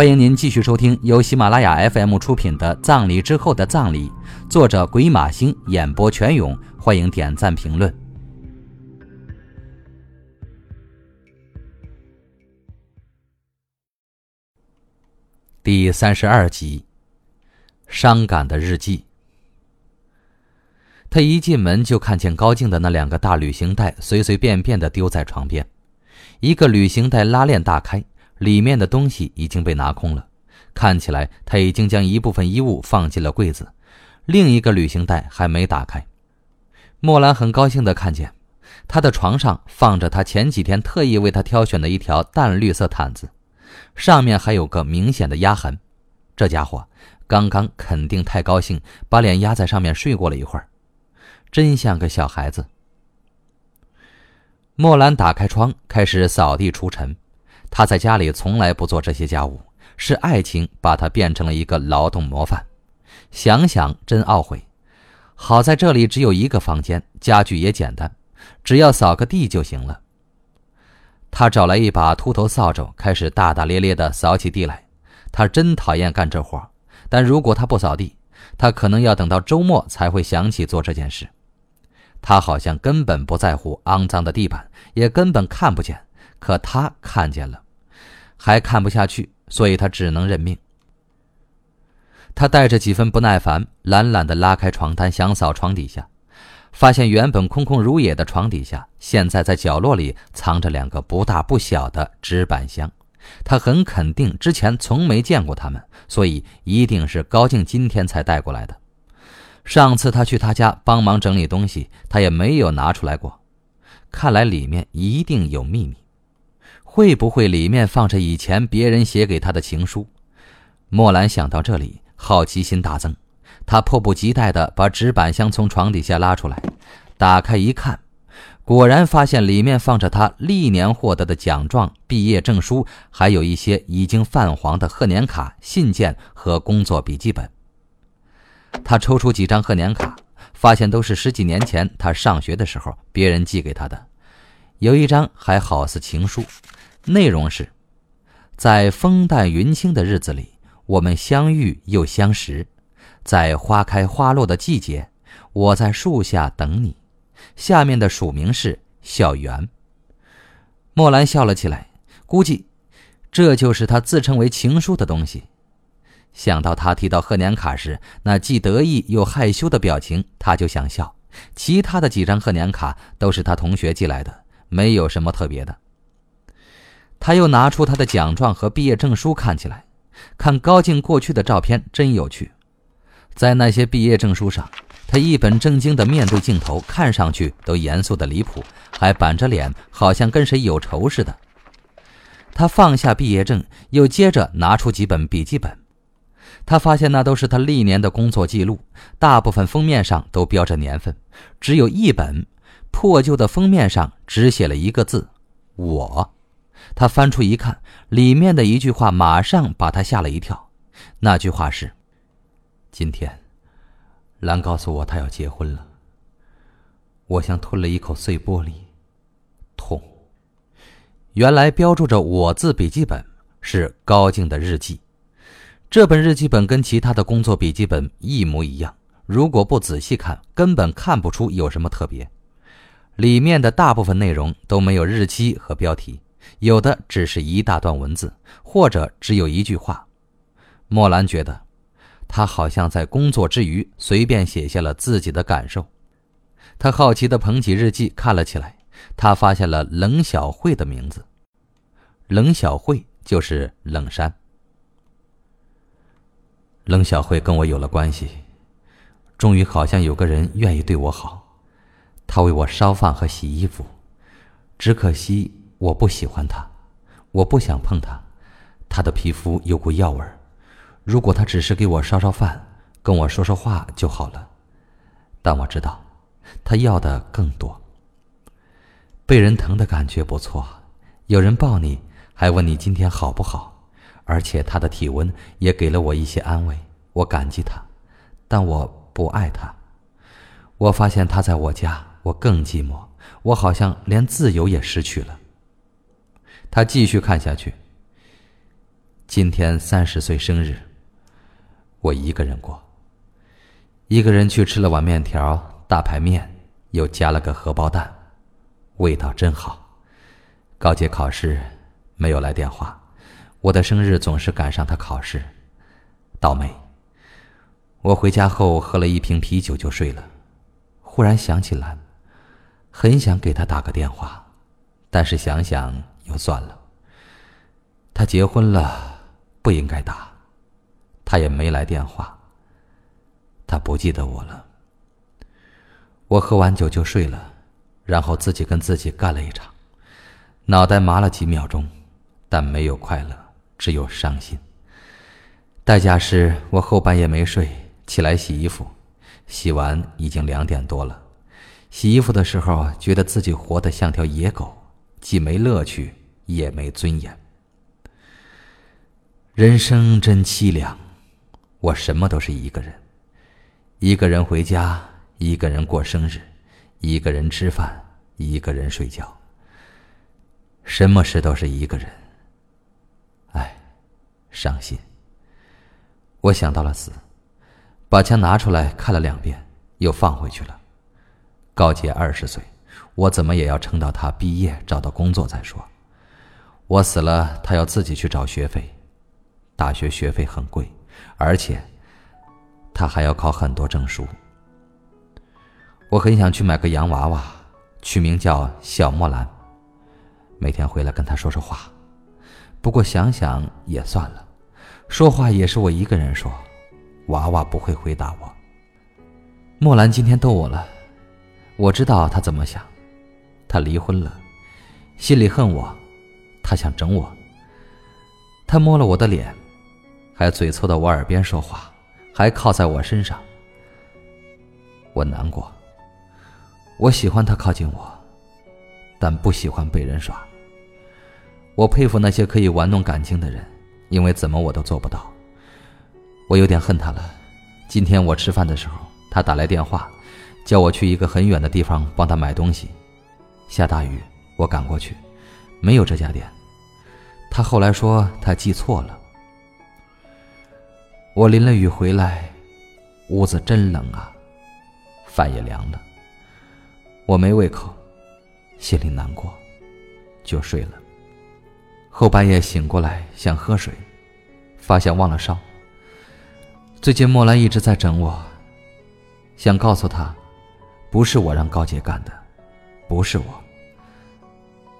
欢迎您继续收听由喜马拉雅 FM 出品的《葬礼之后的葬礼》，作者鬼马星，演播全勇。欢迎点赞评论。第三十二集，伤感的日记。他一进门就看见高静的那两个大旅行袋随随便便的丢在床边，一个旅行袋拉链大开。里面的东西已经被拿空了，看起来他已经将一部分衣物放进了柜子，另一个旅行袋还没打开。莫兰很高兴地看见，他的床上放着他前几天特意为他挑选的一条淡绿色毯子，上面还有个明显的压痕。这家伙刚刚肯定太高兴，把脸压在上面睡过了一会儿，真像个小孩子。莫兰打开窗，开始扫地除尘。他在家里从来不做这些家务，是爱情把他变成了一个劳动模范。想想真懊悔。好在这里只有一个房间，家具也简单，只要扫个地就行了。他找来一把秃头扫帚，开始大大咧咧地扫起地来。他真讨厌干这活，但如果他不扫地，他可能要等到周末才会想起做这件事。他好像根本不在乎肮脏的地板，也根本看不见。可他看见了，还看不下去，所以他只能认命。他带着几分不耐烦，懒懒地拉开床单，想扫床底下，发现原本空空如也的床底下，现在在角落里藏着两个不大不小的纸板箱。他很肯定之前从没见过他们，所以一定是高静今天才带过来的。上次他去他家帮忙整理东西，他也没有拿出来过。看来里面一定有秘密。会不会里面放着以前别人写给他的情书？莫兰想到这里，好奇心大增。他迫不及待地把纸板箱从床底下拉出来，打开一看，果然发现里面放着他历年获得的奖状、毕业证书，还有一些已经泛黄的贺年卡、信件和工作笔记本。他抽出几张贺年卡，发现都是十几年前他上学的时候别人寄给他的，有一张还好似情书。内容是，在风淡云轻的日子里，我们相遇又相识，在花开花落的季节，我在树下等你。下面的署名是小袁。莫兰笑了起来，估计这就是他自称为情书的东西。想到他提到贺年卡时那既得意又害羞的表情，他就想笑。其他的几张贺年卡都是他同学寄来的，没有什么特别的。他又拿出他的奖状和毕业证书看起来，看高进过去的照片真有趣。在那些毕业证书上，他一本正经地面对镜头，看上去都严肃的离谱，还板着脸，好像跟谁有仇似的。他放下毕业证，又接着拿出几本笔记本。他发现那都是他历年的工作记录，大部分封面上都标着年份，只有一本破旧的封面上只写了一个字：“我。”他翻出一看，里面的一句话马上把他吓了一跳。那句话是：“今天，兰告诉我她要结婚了。”我像吞了一口碎玻璃，痛。原来标注着“我”字笔记本是高静的日记。这本日记本跟其他的工作笔记本一模一样，如果不仔细看，根本看不出有什么特别。里面的大部分内容都没有日期和标题。有的只是一大段文字，或者只有一句话。莫兰觉得，他好像在工作之余随便写下了自己的感受。他好奇地捧起日记看了起来，他发现了冷小慧的名字。冷小慧就是冷山。冷小慧跟我有了关系，终于好像有个人愿意对我好。他为我烧饭和洗衣服，只可惜。我不喜欢他，我不想碰他，他的皮肤有股药味儿。如果他只是给我烧烧饭，跟我说说话就好了。但我知道，他要的更多。被人疼的感觉不错，有人抱你，还问你今天好不好，而且他的体温也给了我一些安慰，我感激他，但我不爱他。我发现他在我家，我更寂寞，我好像连自由也失去了。他继续看下去。今天三十岁生日，我一个人过。一个人去吃了碗面条、大排面，又加了个荷包蛋，味道真好。高姐考试没有来电话，我的生日总是赶上她考试，倒霉。我回家后喝了一瓶啤酒就睡了，忽然想起来，很想给她打个电话，但是想想又算了。他结婚了，不应该打。他也没来电话。他不记得我了。我喝完酒就睡了，然后自己跟自己干了一场，脑袋麻了几秒钟，但没有快乐，只有伤心。代价是我后半夜没睡，起来洗衣服，洗完已经两点多了。洗衣服的时候，觉得自己活得像条野狗，既没乐趣，也没尊严。人生真凄凉，我什么都是一个人，一个人回家，一个人过生日，一个人吃饭，一个人睡觉，什么事都是一个人。唉，伤心。我想到了死，把枪拿出来看了两遍，又放回去了。高杰二十岁，我怎么也要撑到他毕业找到工作再说。我死了，他要自己去找学费。大学学费很贵，而且他还要考很多证书。我很想去买个洋娃娃，取名叫小莫兰，每天回来跟他说说话。不过想想也算了，说话也是我一个人说，娃娃不会回答我。莫兰今天逗我了，我知道他怎么想，他离婚了，心里恨我，他想整我。他摸了我的脸。还嘴凑到我耳边说话，还靠在我身上。我难过。我喜欢他靠近我，但不喜欢被人耍。我佩服那些可以玩弄感情的人，因为怎么我都做不到。我有点恨他了。今天我吃饭的时候，他打来电话，叫我去一个很远的地方帮他买东西。下大雨，我赶过去，没有这家店。他后来说他记错了。我淋了雨回来，屋子真冷啊，饭也凉了。我没胃口，心里难过，就睡了。后半夜醒过来想喝水，发现忘了烧。最近莫兰一直在整我，想告诉他，不是我让高杰干的，不是我。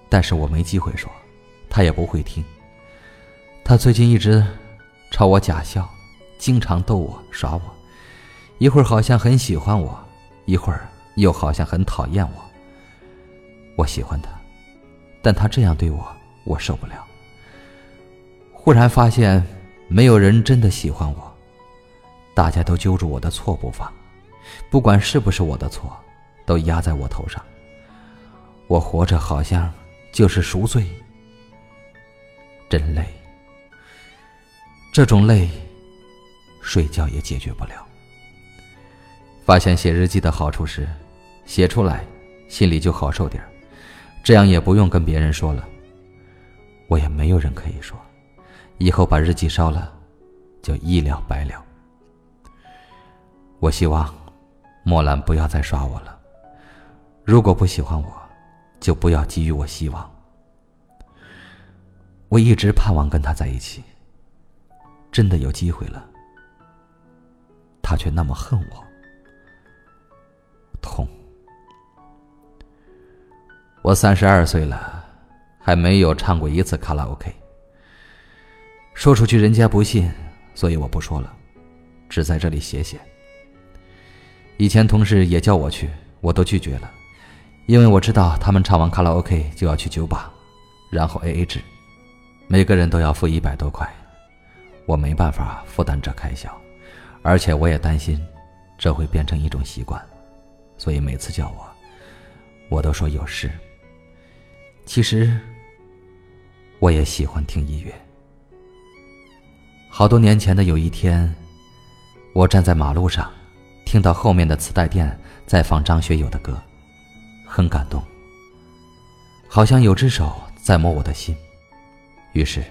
但是我没机会说，他也不会听。他最近一直朝我假笑。经常逗我耍我，一会儿好像很喜欢我，一会儿又好像很讨厌我。我喜欢他，但他这样对我，我受不了。忽然发现，没有人真的喜欢我，大家都揪住我的错不放，不管是不是我的错，都压在我头上。我活着好像就是赎罪，真累。这种累。睡觉也解决不了。发现写日记的好处是，写出来心里就好受点这样也不用跟别人说了。我也没有人可以说，以后把日记烧了，就一了百了。我希望莫兰不要再耍我了。如果不喜欢我，就不要给予我希望。我一直盼望跟他在一起，真的有机会了。他却那么恨我，痛。我三十二岁了，还没有唱过一次卡拉 OK。说出去人家不信，所以我不说了，只在这里写写。以前同事也叫我去，我都拒绝了，因为我知道他们唱完卡拉 OK 就要去酒吧，然后 AA 制，每个人都要付一百多块，我没办法负担这开销。而且我也担心，这会变成一种习惯，所以每次叫我，我都说有事。其实，我也喜欢听音乐。好多年前的有一天，我站在马路上，听到后面的磁带店在放张学友的歌，很感动，好像有只手在摸我的心。于是，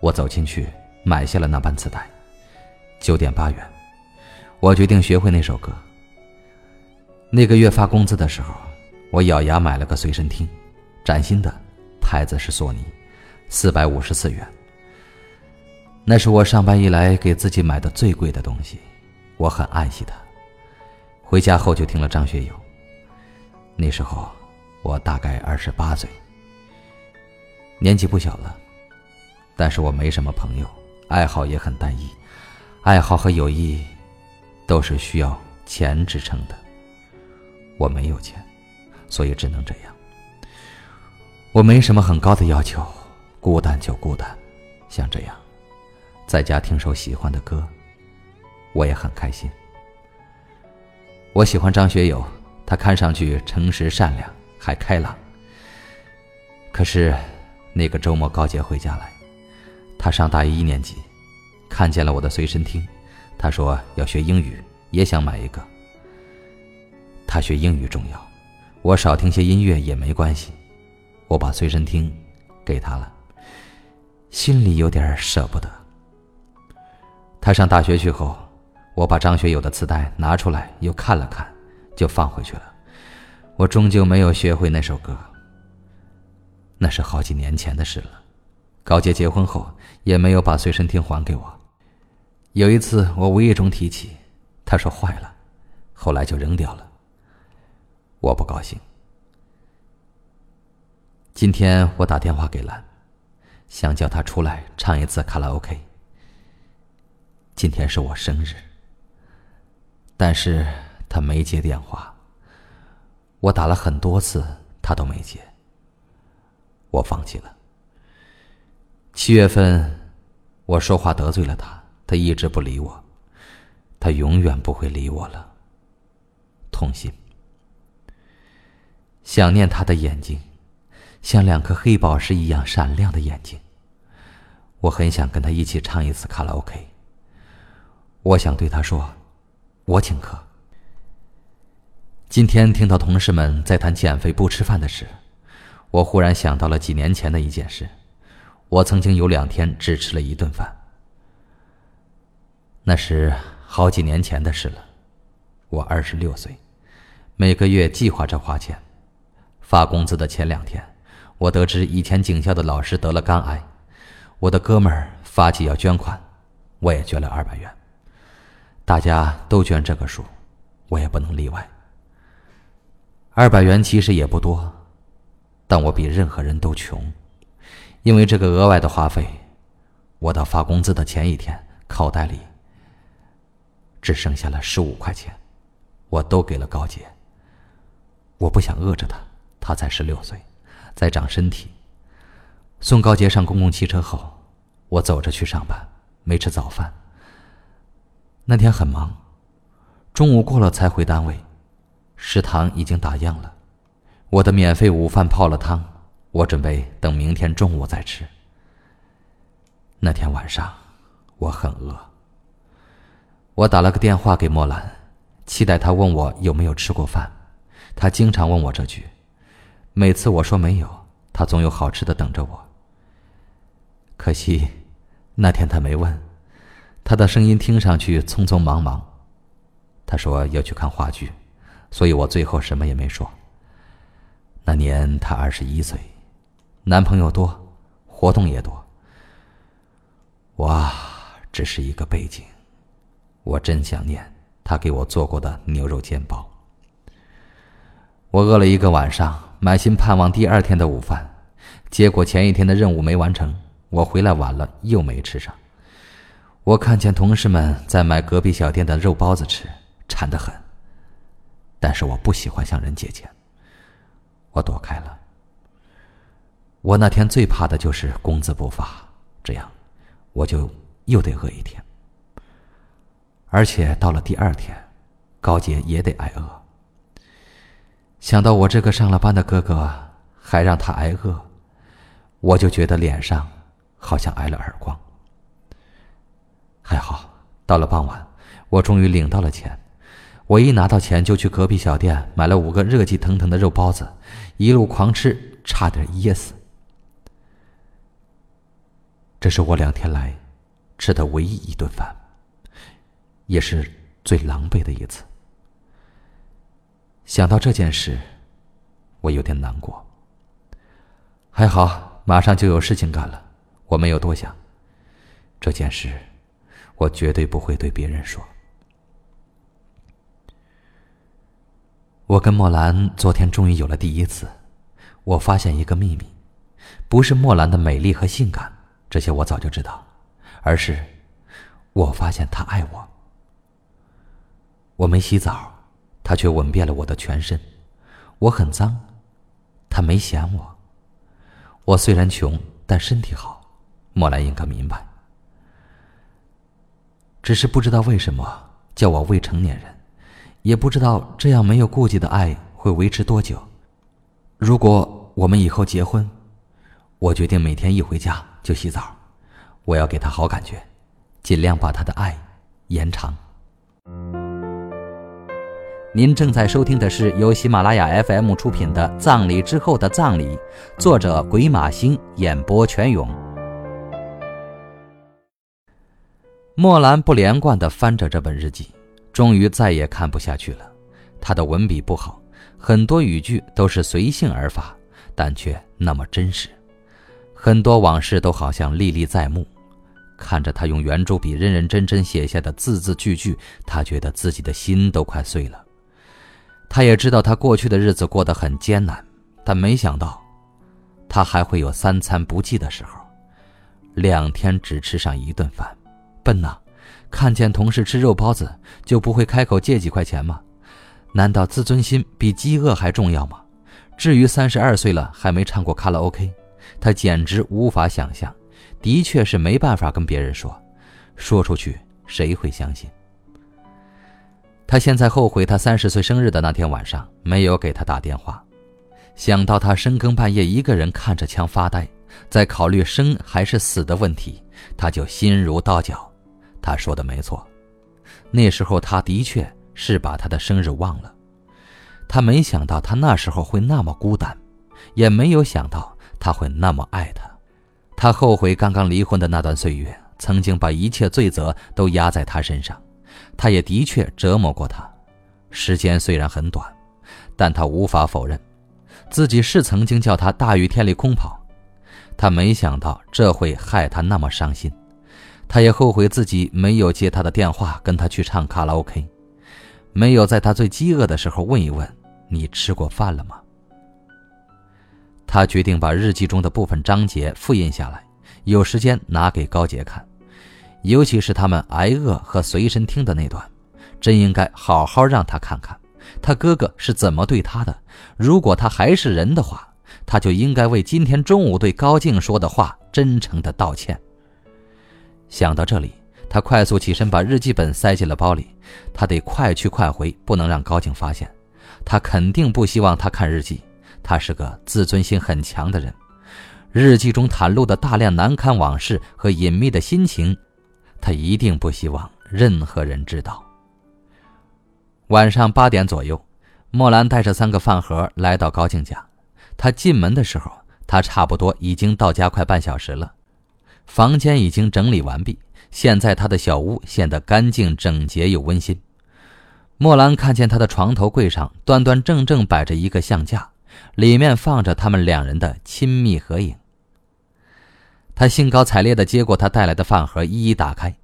我走进去，买下了那盘磁带，九点八元。我决定学会那首歌。那个月发工资的时候，我咬牙买了个随身听，崭新的，牌子是索尼，四百五十四元。那是我上班以来给自己买的最贵的东西，我很爱惜它。回家后就听了张学友。那时候我大概二十八岁，年纪不小了，但是我没什么朋友，爱好也很单一，爱好和友谊都是需要钱支撑的。我没有钱，所以只能这样。我没什么很高的要求，孤单就孤单，像这样，在家听首喜欢的歌，我也很开心。我喜欢张学友，他看上去诚实善良，还开朗。可是，那个周末高杰回家来，他上大一一年级，看见了我的随身听，他说要学英语，也想买一个。他学英语重要，我少听些音乐也没关系。我把随身听给他了，心里有点舍不得。他上大学去后，我把张学友的磁带拿出来又看了看，就放回去了。我终究没有学会那首歌。那是好几年前的事了。高杰结婚后也没有把随身听还给我。有一次我无意中提起，他说坏了，后来就扔掉了。我不高兴。今天我打电话给兰，想叫她出来唱一次卡拉 OK。今天是我生日，但是她没接电话。我打了很多次，她都没接。我放弃了。七月份，我说话得罪了她，她一直不理我，她永远不会理我了。痛心。想念他的眼睛，像两颗黑宝石一样闪亮的眼睛。我很想跟他一起唱一次卡拉 OK。我想对他说：“我请客。”今天听到同事们在谈减肥不吃饭的事，我忽然想到了几年前的一件事。我曾经有两天只吃了一顿饭。那是好几年前的事了。我二十六岁，每个月计划着花钱。发工资的前两天，我得知以前警校的老师得了肝癌，我的哥们儿发起要捐款，我也捐了二百元。大家都捐这个数，我也不能例外。二百元其实也不多，但我比任何人都穷，因为这个额外的花费，我到发工资的前一天，口袋里只剩下了十五块钱，我都给了高杰。我不想饿着他。他才十六岁，在长身体。送高杰上公共汽车后，我走着去上班，没吃早饭。那天很忙，中午过了才回单位，食堂已经打烊了。我的免费午饭泡了汤，我准备等明天中午再吃。那天晚上，我很饿。我打了个电话给莫兰，期待他问我有没有吃过饭。他经常问我这句。每次我说没有，他总有好吃的等着我。可惜，那天他没问，他的声音听上去匆匆忙忙。他说要去看话剧，所以我最后什么也没说。那年他二十一岁，男朋友多，活动也多。哇，只是一个背景，我真想念他给我做过的牛肉煎包。我饿了一个晚上。满心盼望第二天的午饭，结果前一天的任务没完成，我回来晚了又没吃上。我看见同事们在买隔壁小店的肉包子吃，馋得很。但是我不喜欢向人借钱，我躲开了。我那天最怕的就是工资不发，这样我就又得饿一天。而且到了第二天，高杰也得挨饿。想到我这个上了班的哥哥还让他挨饿，我就觉得脸上好像挨了耳光。还好，到了傍晚，我终于领到了钱。我一拿到钱，就去隔壁小店买了五个热气腾腾的肉包子，一路狂吃，差点噎死。这是我两天来吃的唯一一顿饭，也是最狼狈的一次。想到这件事，我有点难过。还好，马上就有事情干了，我没有多想。这件事，我绝对不会对别人说。我跟莫兰昨天终于有了第一次，我发现一个秘密，不是莫兰的美丽和性感，这些我早就知道，而是，我发现她爱我。我没洗澡，她却吻遍了我的全身，我很脏，她没嫌我。我虽然穷，但身体好，莫兰应该明白。只是不知道为什么叫我未成年人。也不知道这样没有顾忌的爱会维持多久。如果我们以后结婚，我决定每天一回家就洗澡，我要给他好感觉，尽量把他的爱延长。您正在收听的是由喜马拉雅 FM 出品的《葬礼之后的葬礼》，作者鬼马星，演播全勇。墨兰不连贯的翻着这本日记。终于再也看不下去了，他的文笔不好，很多语句都是随性而发，但却那么真实，很多往事都好像历历在目。看着他用圆珠笔认认真真写下的字字句句，他觉得自己的心都快碎了。他也知道他过去的日子过得很艰难，但没想到，他还会有三餐不继的时候，两天只吃上一顿饭，笨呐！看见同事吃肉包子，就不会开口借几块钱吗？难道自尊心比饥饿还重要吗？至于三十二岁了还没唱过卡拉 OK，他简直无法想象。的确是没办法跟别人说，说出去谁会相信？他现在后悔，他三十岁生日的那天晚上没有给他打电话。想到他深更半夜一个人看着枪发呆，在考虑生还是死的问题，他就心如刀绞。他说的没错，那时候他的确是把他的生日忘了。他没想到他那时候会那么孤单，也没有想到他会那么爱他。他后悔刚刚离婚的那段岁月，曾经把一切罪责都压在他身上。他也的确折磨过他，时间虽然很短，但他无法否认，自己是曾经叫他大雨天里空跑。他没想到这会害他那么伤心。他也后悔自己没有接他的电话，跟他去唱卡拉 OK，没有在他最饥饿的时候问一问你吃过饭了吗。他决定把日记中的部分章节复印下来，有时间拿给高杰看，尤其是他们挨饿和随身听的那段，真应该好好让他看看他哥哥是怎么对他的。如果他还是人的话，他就应该为今天中午对高静说的话真诚的道歉。想到这里，他快速起身，把日记本塞进了包里。他得快去快回，不能让高静发现。他肯定不希望他看日记。他是个自尊心很强的人，日记中袒露的大量难堪往事和隐秘的心情，他一定不希望任何人知道。晚上八点左右，莫兰带着三个饭盒来到高静家。他进门的时候，他差不多已经到家快半小时了。房间已经整理完毕，现在他的小屋显得干净整洁又温馨。莫兰看见他的床头柜上端端正正摆着一个相架，里面放着他们两人的亲密合影。他兴高采烈地接过他带来的饭盒，一一打开，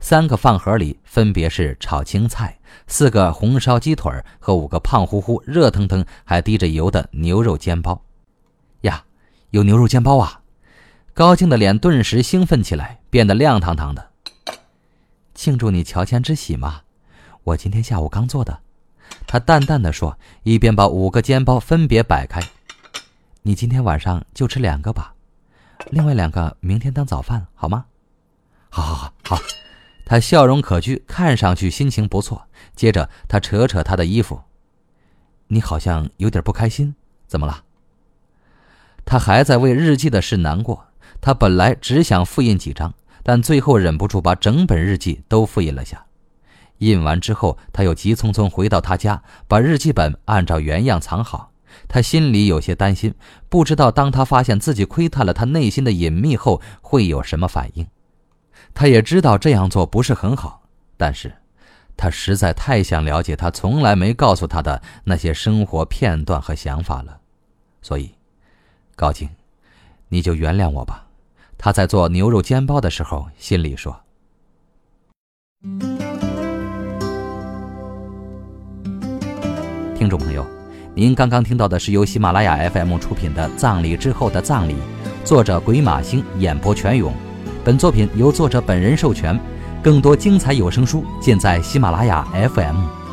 三个饭盒里分别是炒青菜、四个红烧鸡腿和五个胖乎乎、热腾腾还滴着油的牛肉煎包。呀，有牛肉煎包啊！高静的脸顿时兴奋起来，变得亮堂堂的。庆祝你乔迁之喜吗？我今天下午刚做的。他淡淡的说，一边把五个煎包分别摆开。你今天晚上就吃两个吧，另外两个明天当早饭好吗？好，好，好，好。他笑容可掬，看上去心情不错。接着他扯扯他的衣服，你好像有点不开心，怎么了？他还在为日记的事难过。他本来只想复印几张，但最后忍不住把整本日记都复印了下。印完之后，他又急匆匆回到他家，把日记本按照原样藏好。他心里有些担心，不知道当他发现自己窥探了他内心的隐秘后会有什么反应。他也知道这样做不是很好，但是，他实在太想了解他从来没告诉他的那些生活片段和想法了，所以，高静，你就原谅我吧。他在做牛肉煎包的时候，心里说。听众朋友，您刚刚听到的是由喜马拉雅 FM 出品的《葬礼之后的葬礼》，作者鬼马星演播全勇。本作品由作者本人授权。更多精彩有声书尽在喜马拉雅 FM。